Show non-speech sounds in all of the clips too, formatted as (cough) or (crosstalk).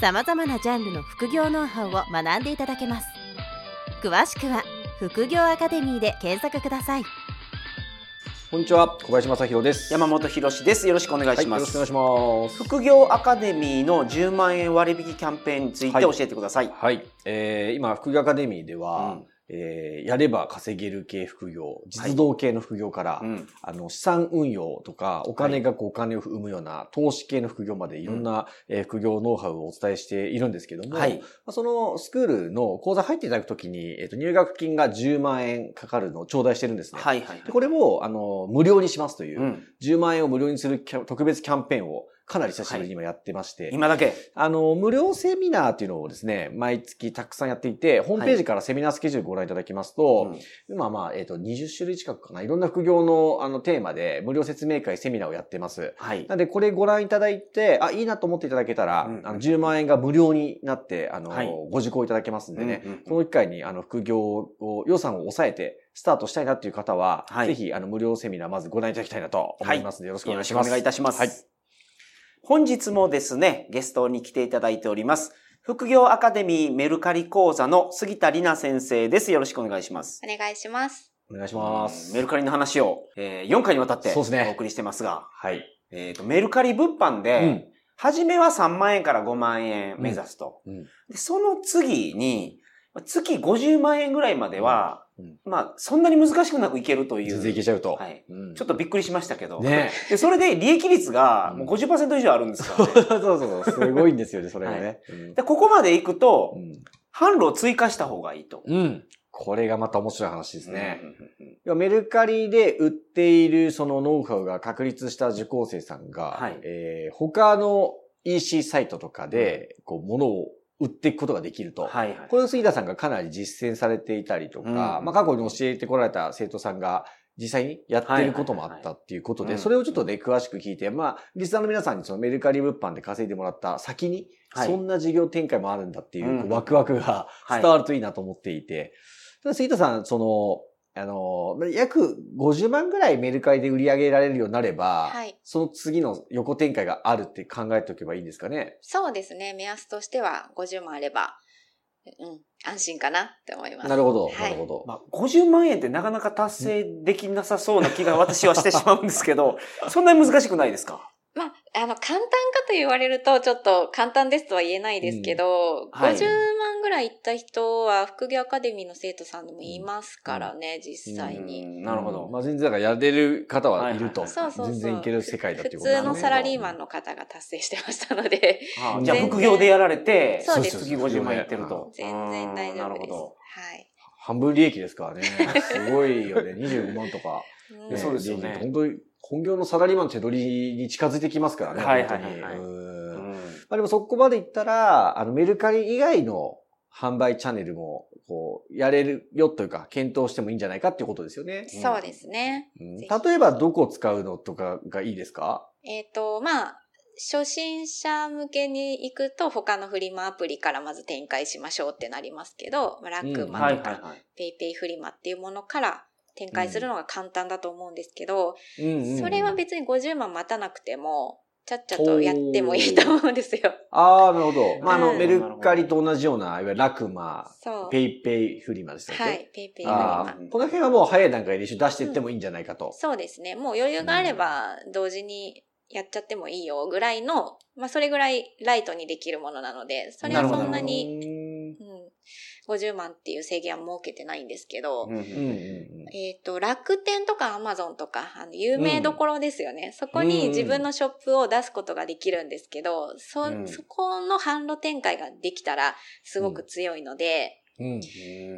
さまざまなジャンルの副業ノウハウを学んでいただけます。詳しくは副業アカデミーで検索ください。こんにちは小林正弘です。山本博です。よろしくお願いします、はい、よろしくお願いします。副業アカデミーの10万円割引キャンペーンについて教えてくださいはい、はい、えー、今副業アカデミーでは、うんえー、やれば稼げる系副業、実動系の副業から、はい。うん、あの、資産運用とか、お金がこうお金を生むような投資系の副業までいろんな、うん、えー、副業ノウハウをお伝えしているんですけども、はい、そのスクールの講座入っていただくときに、えっ、ー、と、入学金が10万円かかるのを頂戴してるんですね。はいはい、はい、これを、あの、無料にしますという、うん、10万円を無料にする特別キャンペーンをかなり久しぶりに今やってまして。はい、今だけ？あの、無料セミナーっていうのをですね、毎月たくさんやっていて、ホームページからセミナースケジュールご覧いただきますと、はい、今まあ、えっ、ー、と、20種類近くかな、いろんな副業のあのテーマで無料説明会、セミナーをやってます。はい。なので、これご覧いただいて、あ、いいなと思っていただけたら、うん、あの10万円が無料になって、あの、はい、ご受講いただけますんでね、うんうん、この機会にあの、副業を、予算を抑えて、スタートしたいなっていう方は、はい、ぜひ、あの、無料セミナーまずご覧いただきたいなと思いますので、よろしくお願いします。お願いいたします。はい。本日もですね、ゲストに来ていただいております。副業アカデミーメルカリ講座の杉田里奈先生です。よろしくお願いします。お願いします。お願いします。メルカリの話を、えー、4回にわたってお送りしてますが、はい。えっ、と、メルカリ物販で、うん、初めは3万円から5万円目指すと。うん、でその次に、月50万円ぐらいまでは、うん、まあ、そんなに難しくなくいけるという。全然いけちゃうと。はい。うん、ちょっとびっくりしましたけど。ね。で、それで利益率がもう50%以上あるんですからね。(laughs) そうそうそう。すごいんですよね、それがね。はいでここまで行くと、販路を追加した方がいいと。うん。これがまた面白い話ですね。うん、メルカリで売っているそのノウハウが確立した受講生さんが、はい、えー、他の EC サイトとかで、こう、物を売っていくことができると。はいはい、これを杉田さんがかなり実践されていたりとか、うん、まあ過去に教えてこられた生徒さんが実際にやってることもあったっていうことで、それをちょっとね、詳しく聞いて、まあ、リスナーの皆さんにそのメルカリ物販で稼いでもらった先に、そんな事業展開もあるんだっていうワクワクが伝わるといいなと思っていて、杉田さん、その、あの、約50万ぐらいメルカリで売り上げられるようになれば、はい、その次の横展開があるって考えておけばいいんですかね。そうですね。目安としては50万あれば、うん、安心かなって思います。なるほど、はい、なるほど。まあ、50万円ってなかなか達成できなさそうな気が私はしてしまうんですけど、(laughs) そんなに難しくないですか？まあ、あの、簡単かと言われると、ちょっと簡単ですとは言えないですけど、うんはい、50万ぐらい行った人は、副業アカデミーの生徒さんでもいますからね、うん、実際に。なるほど。まあ、全然、だからやれる方はいると。そうそう全然いける世界だっていうことですね。普通のサラリーマンの方が達成してましたので。(laughs) じゃあ、副業でやられて、そうです。次50万いってると。全然大丈夫です。はい。半分利益ですからね。すごいよね。25万とか。(laughs) そうですよね。本当に本業のサラリーマン手取りに近づいてきますからね。はいはいはい、はい。まあでもそこまでいったら、あのメルカリ以外の販売チャンネルも、こう、やれるよというか、検討してもいいんじゃないかっていうことですよね。そうですね。うん、例えばどこを使うのとかがいいですか？えっ、ー、と、まあ、初心者向けに行くと他のフリマアプリからまず展開しましょうってなりますけど、ラックマとか、ペイペイフリマっていうものから展開するのが簡単だと思うんですけど、それは別に50万待たなくても、ちゃっちゃとやってもいいと思うんですよ。ああ、なるほど。まあ、あの、メルカリと同じような、いわゆるラクマ、ペイペイフリマでしたっけ？はい、ペイペイフリマ。この辺はもう早い段階で一緒出していってもいいんじゃないかと。うん、そうですね。もう余裕があれば、同時にやっちゃってもいいよぐらいの、まあ、それぐらいライトにできるものなので、それはそんなに、うん、50万っていう制限は設けてないんですけど、えっ、と、楽天とかアマゾンとか、あの、有名どころですよね、うん。そこに自分のショップを出すことができるんですけど、そ、うん、そこの販路展開ができたらすごく強いので、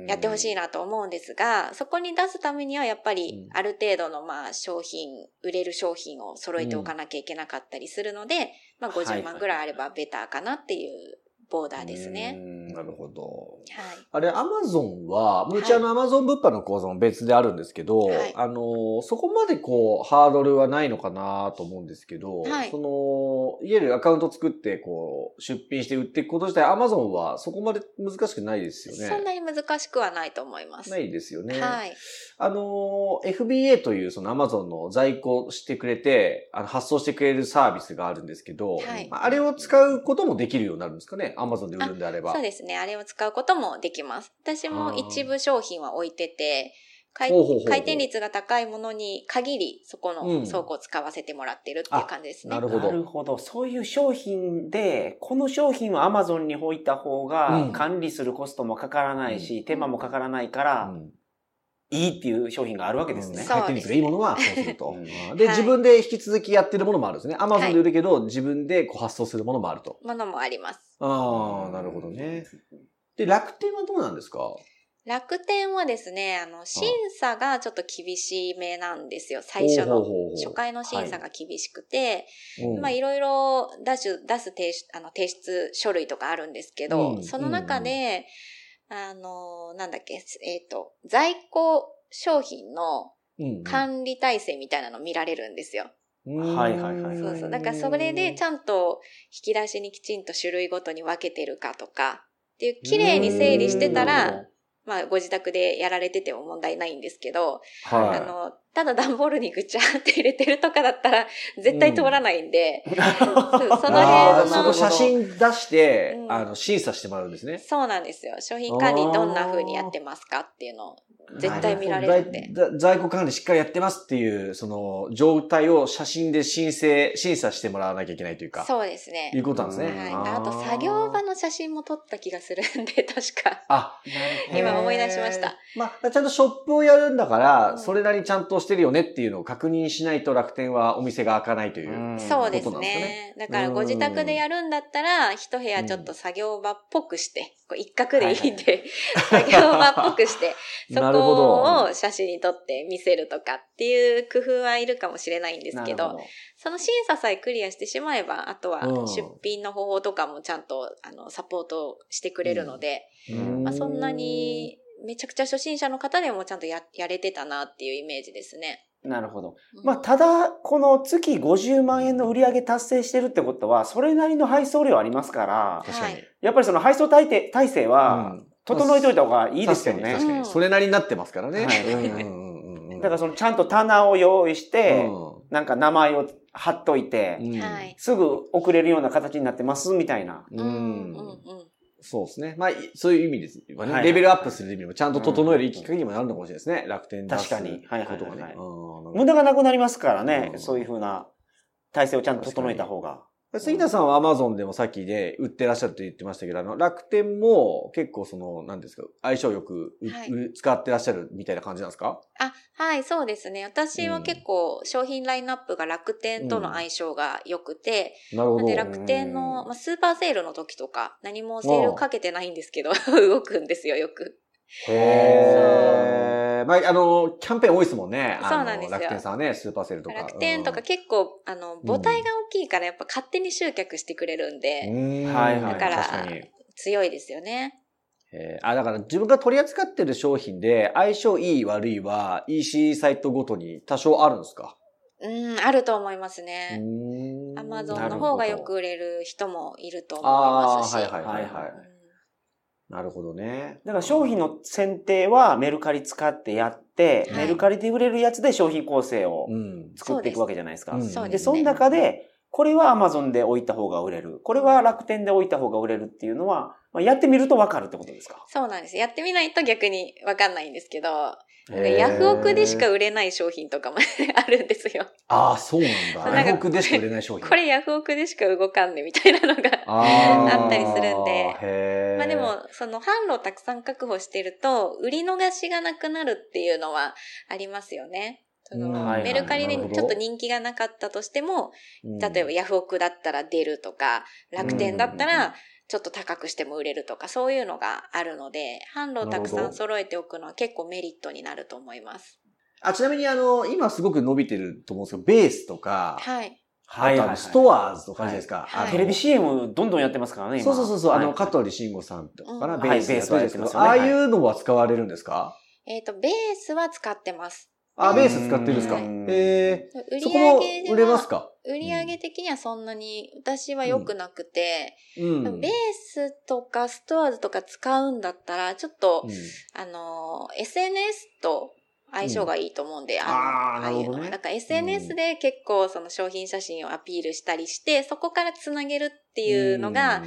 やってほしいなと思うんですが、そこに出すためにはやっぱりある程度のまあ商品、売れる商品を揃えておかなきゃいけなかったりするので、まあ50万ぐらいあればベターかなっていうボーダーですね。なるほど。はい。あれ、アマゾンは、うちあのアマゾン物販の講座も別であるんですけど、はい、あの、そこまでこう、ハードルはないのかなと思うんですけど、はい、その、いわゆるアカウント作って、こう、出品して売っていくこと自体、アマゾンはそこまで難しくないですよね。そんなに難しくはないと思います。ないですよね。はい。あの、FBA というそのアマゾンの在庫してくれて、あの発送してくれるサービスがあるんですけど、はい、あれを使うこともできるようになるんですかね？アマゾンで売るんであれば。そうですね。あれを使うこともできます。私も一部商品は置いてて、回転率が高いものに限り、そこの倉庫を使わせてもらってるっていう感じですね。なるほど。なるほど。そういう商品で、この商品は Amazon に置いた方が管理するコストもかからないし、うん、手間もかからないから、うんいいっていう商品があるわけですね。回転率がいいものはそうすると。で、自分で引き続きやってるものもあるんですね。アマゾンで売るけど、自分でこう発送するものもあると。ものもあります。ああ、なるほどね。で、楽天はどうなんですか？楽天はですね、あの、審査がちょっと厳しめなんですよ。最初の。初回の審査が厳しくて、まあいろいろ出す、出す提出、あの、提出書類とかあるんですけど、うん、その中で、うん、あの、なんだっけ、えっ、ー、と、在庫商品の管理体制みたいなの見られるんですよ。はいはいはい。そうそう。だからそれでちゃんと引き出しにきちんと種類ごとに分けてるかとか、っていう綺麗に整理してたら、まあ、ご自宅でやられてても問題ないんですけど、はい、あの、ただ段ボールにぐちゃって入れてるとかだったら、絶対通らないんで、うん、その辺の。その写真出して、うん、あの、審査してもらうんですね。そうなんですよ。商品管理どんな風にやってますかっていうのを絶対見られるんで。在庫管理しっかりやってますっていう、その、状態を写真で申請、審査してもらわなきゃいけないというか。そうですね。いうことなんですね。はい。あと、作業場の写真も撮った気がするんで、(laughs) 確か。あ、今思い出しました。まあ、ちゃんとショップをやるんだから、それなりにちゃんとしてるよねっていうのを確認しないと楽天はお店が開かないという、ね、そうですね。だから、ご自宅でやるんだったら、一部屋ちょっと作業場っぽくして、こう一角でいいんで、作業場っぽくして、(laughs) そこを写真に撮って見せるとかっていう工夫はいるかもしれないんですけど、ど。その審査さえクリアしてしまえば、あとは出品の方法とかもちゃんとあのサポートしてくれるので、まあ、そんなにめちゃくちゃ初心者の方でもちゃんとややれてたなっていうイメージですね。なるほど。まあ、ただ、この月50万円の売り上げ達成してるってことは、それなりの配送量ありますから、確かに。やっぱりその配送体体制は、整えといた方がいいですよね。確かに。それなりになってますからね。はい。(laughs) だからそのちゃんと棚を用意して、なんか名前を貼っといて、すぐ送れるような形になってますみたいな。そうですね。まあ、そういう意味です。まあレベルアップする意味もちゃんと整えるきっかけにもなるのかもしれないですね。楽天確かに。はいはいはい、無駄がなくなりますからね。そういうふうな体制をちゃんと整えた方が。杉田さんはアマゾンでもさっきで売ってらっしゃると言ってましたけど、あの、楽天も結構その、何ですか、相性よく、はい、使ってらっしゃるみたいな感じなんですか？あ、はい、そうですね。私は結構商品ラインナップが楽天との相性が良くて、うん、なるほど。で、楽天の、まあ、スーパーセールの時とか、何もセールかけてないんですけど、(laughs) 動くんですよ、よく。へー。まあ、あの、キャンペーン多いですもんね。そうなんですよ。楽天さんはね、スーパーセールとか。楽天とか結構、あの、母体が大きいからやっぱ勝手に集客してくれるんで。うん、はいはい。だから、強いですよね。えー、あ、だから自分が取り扱ってる商品で相性いい悪いは EC サイトごとに多少あるんですか？うん、あると思いますね。アマゾンの方がよく売れる人もいると思いますし。はいはいはいはい。なるほどね。だから商品の選定はメルカリ使ってやって、はい、メルカリで売れるやつで商品構成を作っていくわけじゃないですか。うん、そで、その中で、これは Amazon で置いた方が売れる。これは楽天で置いた方が売れるっていうのは、まあ、やってみるとわかるってことですか？そうなんです。やってみないと逆にわかんないんですけど、ヤフオクでしか売れない商品とかもあるんですよ。ああ、そうなんだ。ヤフオクでしか売れない商品。これヤフオクでしか動かんねみたいなのがあったりするんで。まあでも、その販路をたくさん確保してると、売り逃しがなくなるっていうのはありますよね。そのメルカリでちょっと人気がなかったとしても、例えばヤフオクだったら出るとか、楽天だったらちょっと高くしても売れるとか、そういうのがあるので、販路をたくさん揃えておくのは結構メリットになると思います。あ、ちなみにあの、今すごく伸びてると思うんですけど、ベースとか、はい。はい。あとストアーズとかじゃないですか。テレビ CM どんどんやってますからね、そうそうそうそう、あの、香取慎吾さんとかな、ベースやってすけど、ああいうのは使われるんですか？えっと、ベースは使ってます。あ、ベース使ってるんですか？へえ。売り上げで売れますか？売り上げ的にはそんなに私は良くなくて、うん、ベースとかストアーズとか使うんだったら、ちょっと、うん、あの、SNS と相性がいいと思うんで、うん、あああいうのは。だから SNS で結構その商品写真をアピールしたりして、そこからつなげるっていうのが、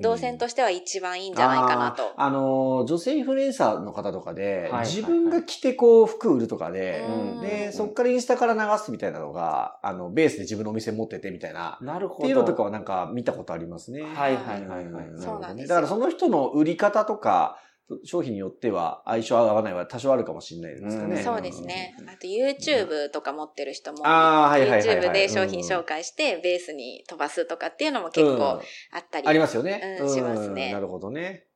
動線としては一番いいんじゃないかなと。あの、女性インフルエンサーの方とかで、自分が着てこう服売るとかで、で、そこからインスタから流すみたいなのが、あの、ベースで自分のお店持っててみたいな。なるほど。っていうのとかはなんか見たことありますね。はいはいはいはい。そうなんです。だからその人の売り方とか、商品によっては相性合わないは多少あるかもしれないですかね。そうですね。あと YouTube とか持ってる人も、YouTube で商品紹介してベースに飛ばすとかっていうのも結構あったり、ありますよね。うん、しますね。なるほどね。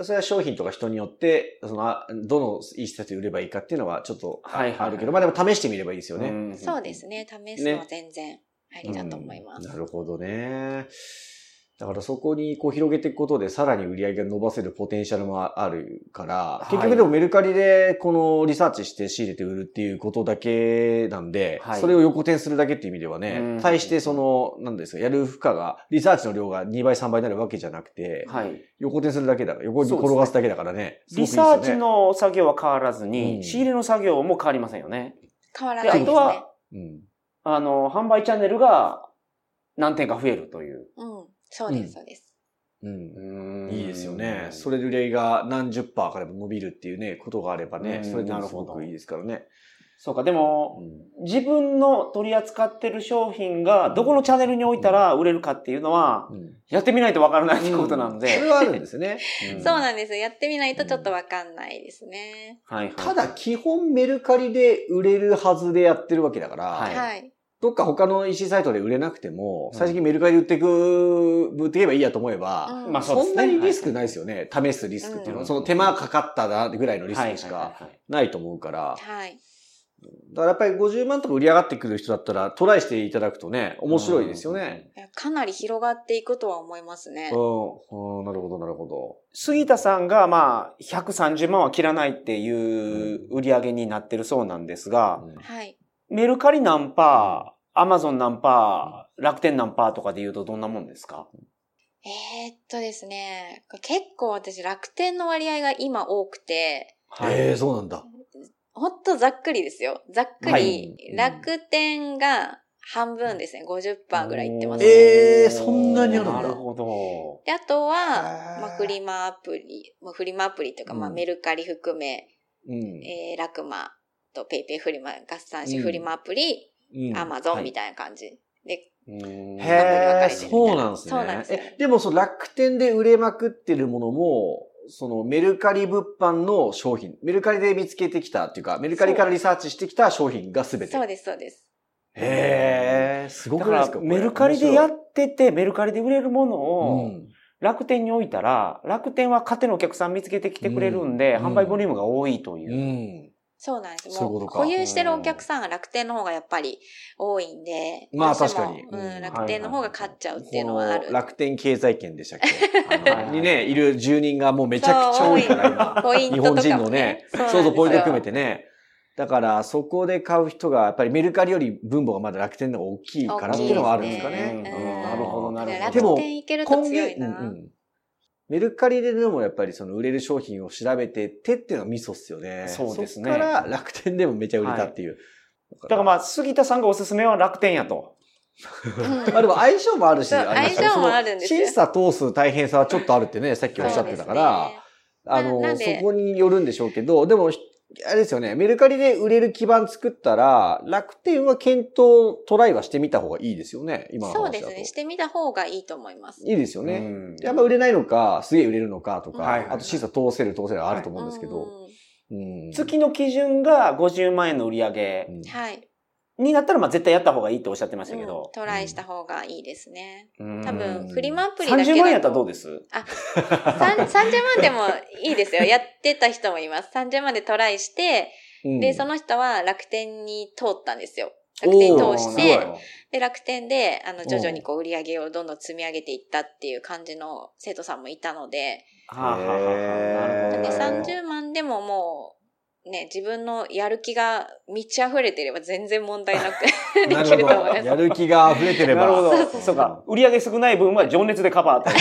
それは商品とか人によって、その、どのいい施設で売ればいいかっていうのはちょっとあるけど、まあでも試してみればいいですよね。そうですね。試すのは全然ありだと思います。なるほどね。だからそこにこう広げていくことでさらに売り上げが伸ばせるポテンシャルもあるから、結局でもメルカリでこのリサーチして仕入れて売るっていうことだけなんで、それを横転するだけっていう意味ではね、対してその、なんですか、やる負荷が、リサーチの量が2倍3倍になるわけじゃなくて、横転するだけだから、横に転がすだけだからね。リサーチの作業は変わらずに、仕入れの作業も変わりませんよね。変わらないですね。あとは、あの、販売チャンネルが何点か増えるという。うんそうです、そうです。うん。いいですよね。それでが何十パーから伸びるっていうね、ことがあればね、それでもすごくいいですからね。そうか、でも、うん、自分の取り扱ってる商品がどこのチャンネルに置いたら売れるかっていうのは、うん、やってみないとわからないってことなんで。それはあるんですね。(laughs) そうなんです。やってみないとちょっとわかんないですね。はい、ただ、基本メルカリで売れるはずでやってるわけだから、はい。どっか他の EC サイトで売れなくても、最終的にメルカリで売っていく、売っていけばいいやと思えば、まあそんなにリスクないですよね。試すリスクっていうのは、その手間かかったなぐらいのリスクしかないと思うから。はい。だからやっぱり50万とか売り上がってくる人だったらトライしていただくとね、面白いですよね。かなり広がっていくとは思いますね。うん。なるほど、なるほど。杉田さんがまあ、130万は切らないっていう売り上げになってるそうなんですが、はい。メルカリ何パー、アマゾン何パー、楽天何パーとかで言うとどんなもんですか？えー、っとですね、結構私楽天の割合が今多くて。はい、えー、そうなんだ。ほんとざっくりですよ。ざっくり、はい、楽天が半分ですね。50%ぐらいいってます、ね。ええー、そんなにあるんだ。なるほど。で、あとは、まあ、フリマアプリ、まあ、フリマアプリというか、まあ、メルカリ含め、うん、えー、ラクマとペイペイフリマ合算し、フリマアプリ、アマゾンみたいな感じ。で、へえ、そうなんですね。そうなんです、ね、え、でもその楽天で売れまくってるものも、そのメルカリ物販の商品、メルカリで見つけてきたっていうか、メルカリからリサーチしてきた商品がすべて。そうです、そうです。へえ、すごくないですか？メルカリでやってて、メルカリで売れるものを、楽天に置いたら、楽天は勝手のお客さん見つけてきてくれるんで、うん、販売ボリュームが多いという。うんそうなんです。もう保有してるお客さんが楽天の方がやっぱり多いんで。まあ確かに。うん、楽天の方が勝っちゃうっていうのはある。楽天経済圏でしたっけ？(laughs) あのにね、いる住人がもうめちゃくちゃ多いから今。ポイント日本人のね、そうそう、ポイント含めてね。だから、そこで買う人が、やっぱりメルカリより分母がまだ楽天の方が大きいからっていうのはあるんですかね。なるほど、なるほど。楽天いけると強いな。メルカリででもやっぱりその売れる商品を調べてってっていうのがミソっすよね。そうですね。そから楽天でもめちゃ売れたっていう。はい、だからまあ、杉田さんがおすすめは楽天やと。ま (laughs) あでも相性もあるし、相性もあるんですよ。審査通す大変さはちょっとあるってね、さっきおっしゃってたから、あの、そこによるんでしょうけど、でもあれですよね、メルカリで売れる基盤作ったら、楽天は検討、トライはしてみた方がいいですよね、今のそうですね、してみた方がいいと思います。いいですよね。やっぱ売れないのか、すげえ売れるのかとか、あと審査通せる通せるあると思うんですけど。はいうん、月の基準が50万円の売り上げ。はい。になったら、まあ絶対やった方がいいっておっしゃってましたけど。うん、トライした方がいいですね。うん、多分、フリマアプリだけ30万円やったらどうです？あ、30万でもいいですよ。やってた人もいます。30万でトライして、で、その人は楽天に通ったんですよ。楽天通して、で、楽天で、あの、徐々にこう、売り上げをどんどん積み上げていったっていう感じの生徒さんもいたので、はあはあはあ、なるほど。で、30万でももう、ね、自分のやる気が満ち溢れてれば全然問題なく (laughs) できると思います。やる気が溢れてれば。なるほど。そうか。売上少ない分は情熱でカバーとい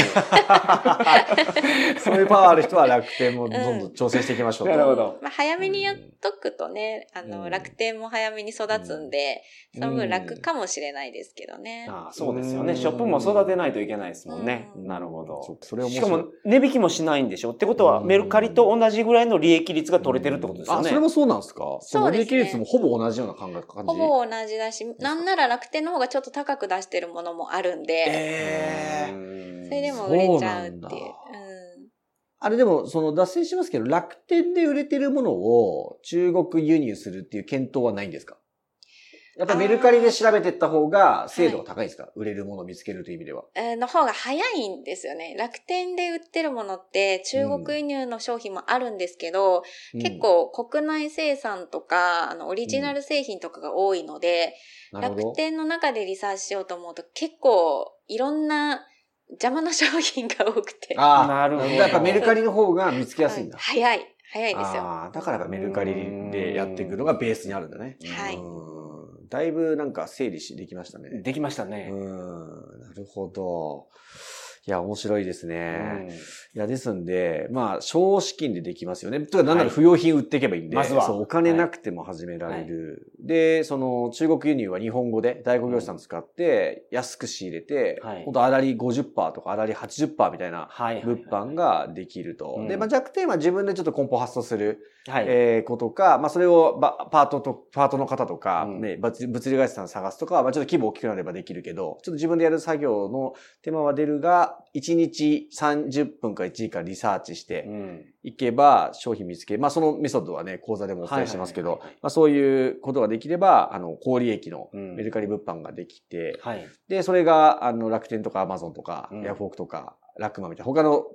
う。(laughs) そういうパワーある人は楽天もどんどん挑戦していきましょう、うん、なるほど。まあ、早めにやっとくとね、あの、うん、楽天も早めに育つんで、その分楽かもしれないですけどね。ああそうですよね。ショップも育てないといけないですもんね。なるほど。それしかも値引きもしないんでしょ？ってことは、メルカリと同じぐらいの利益率が取れてるってことですよね。あ、それもそうなんですか？かそうですね。利益率もほぼ同じような感覚感じ？ほぼ同じだし、なんなら楽天の方がちょっと高く出してるものもあるんで、えー、それでも売れちゃうっていう。うあれでも、その脱線しますけど、楽天で売れてるものを中国輸入するっていう検討はないんですか？やっぱメルカリで調べていった方が精度が高いですか、はい、売れるものを見つけるという意味では。えー、の方が早いんですよね。楽天で売ってるものって中国輸入の商品もあるんですけど、うん、結構国内生産とか、あの、オリジナル製品とかが多いので、うん、楽天の中でリサーチしようと思うと結構いろんな邪魔な商品が多くて。ああ、なるほど。やっぱメルカリの方が見つけやすいんだ。はい、早い。早いですよ。ああ、だからメルカリでやっていくのがベースにあるんだね。はい。だいぶなんか整理しできましたね。できましたね。うん、なるほど。いや、面白いですね。うん、いや、ですんで、まあ、少資金でできますよね。とか、なんなら不要品売っていけばいいんで、はい、まずは。そう、お金なくても始められる。はい、で、その、中国輸入は日本語で、大工業者さん使って、安く仕入れて、はい、ほんと、あらり50%とか、あらり80%みたいな、物販ができると。で、まあ、弱点は自分でちょっと梱包発送する、はい、えー、ことか、まあ、それをパートと、パートの方とか、うん、ね、物流会社さん探すとかは、まあ、ちょっと規模大きくなればできるけど、ちょっと自分でやる作業の手間は出るが、1日30分か1時間リサーチしていけば商品見つけ、まあそのメソッドはね、講座でもお伝えしてますけど、まあそういうことができれば、あの、高利益のメルカリ物販ができて、うんはい、で、それが、あの、楽天とかアマゾンとか、ヤフオクとか、ラックマンみたいな他の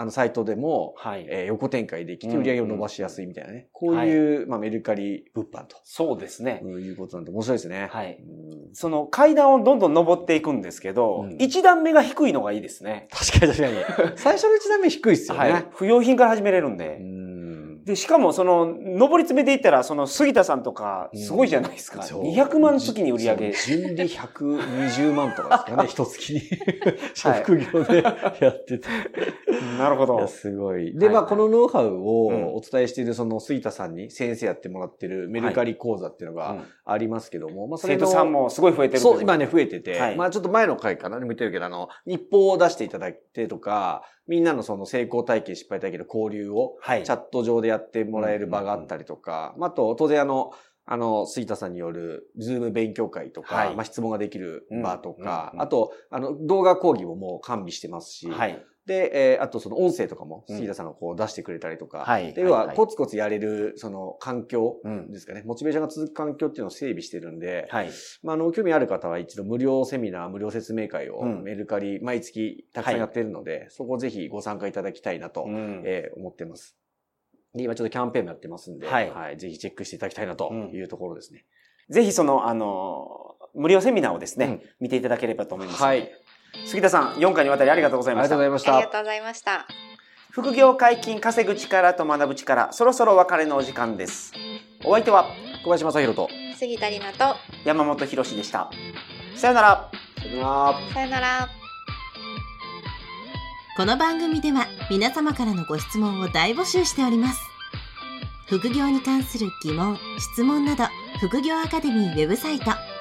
あの、サイトでも、はい、えー、横展開できて売り上げを伸ばしやすいみたいなね。こういう、はい、まあ、メルカリ物販と。そうですね。いうことなんで面白いですね。はい。その階段をどんどん登っていくんですけど、一、うん、段目が低いのがいいですね。確かに確かに。(laughs) 最初の一段目低いですよね。はい。不用品から始めれるんで。うんで、しかもその、上り詰めていったら、その杉田さんとか、すごいじゃないですか。うん、200万月に売り上げ。順利120万とかですかね、(laughs) 一月に。職業でやってて。なるほど。すごい。で、まあ、このノウハウをお伝えしている、その杉田さんに先生やってもらってるメルカリ講座っていうのがありますけども、まあ、生徒さんもすごい増えてるそう、今ね、増えてて、まあ、ちょっと前の回かな、見てるけど、あの、日報を出していただいてとか、みんなのその成功体験、失敗体験の交流を、チャット上でやってもらえる場があったりとか、あと、当然あの、あの、杉田さんによる、ズーム勉強会とか、はい、まあ、質問ができる場とか、あと、あの、動画講義ももう完備してますし、はい、で、えー、あとその音声とかも、杉田さんがこう出してくれたりとか、はい。で、要は、コツコツやれる、その環境ですかね、モチベーションが続く環境っていうのを整備してるんで、はい。まあ、あの、興味ある方は一度無料セミナー、無料説明会をメルカリ、毎月たくさんやってるので、そこをぜひご参加いただきたいなと、えー、思ってます。で、今ちょっとキャンペーンもやってますんで、はい。はい、ぜひチェックしていただきたいなというところですね。ぜひその、あの、無料セミナーをですね、うん、見ていただければと思います。はい。杉田さん、4回にわたりありがとうございました。ありがとうございました。ありがとうございました。副業解禁稼ぐ力と学ぶ力、そろそろ別れのお時間です。お相手は小林正宏と杉田里奈と山本博でした。さよなら。さよなら。さよなら。この番組では皆様からのご質問を大募集しております。副業に関する疑問、質問など、副業アカデミーウェブサイト、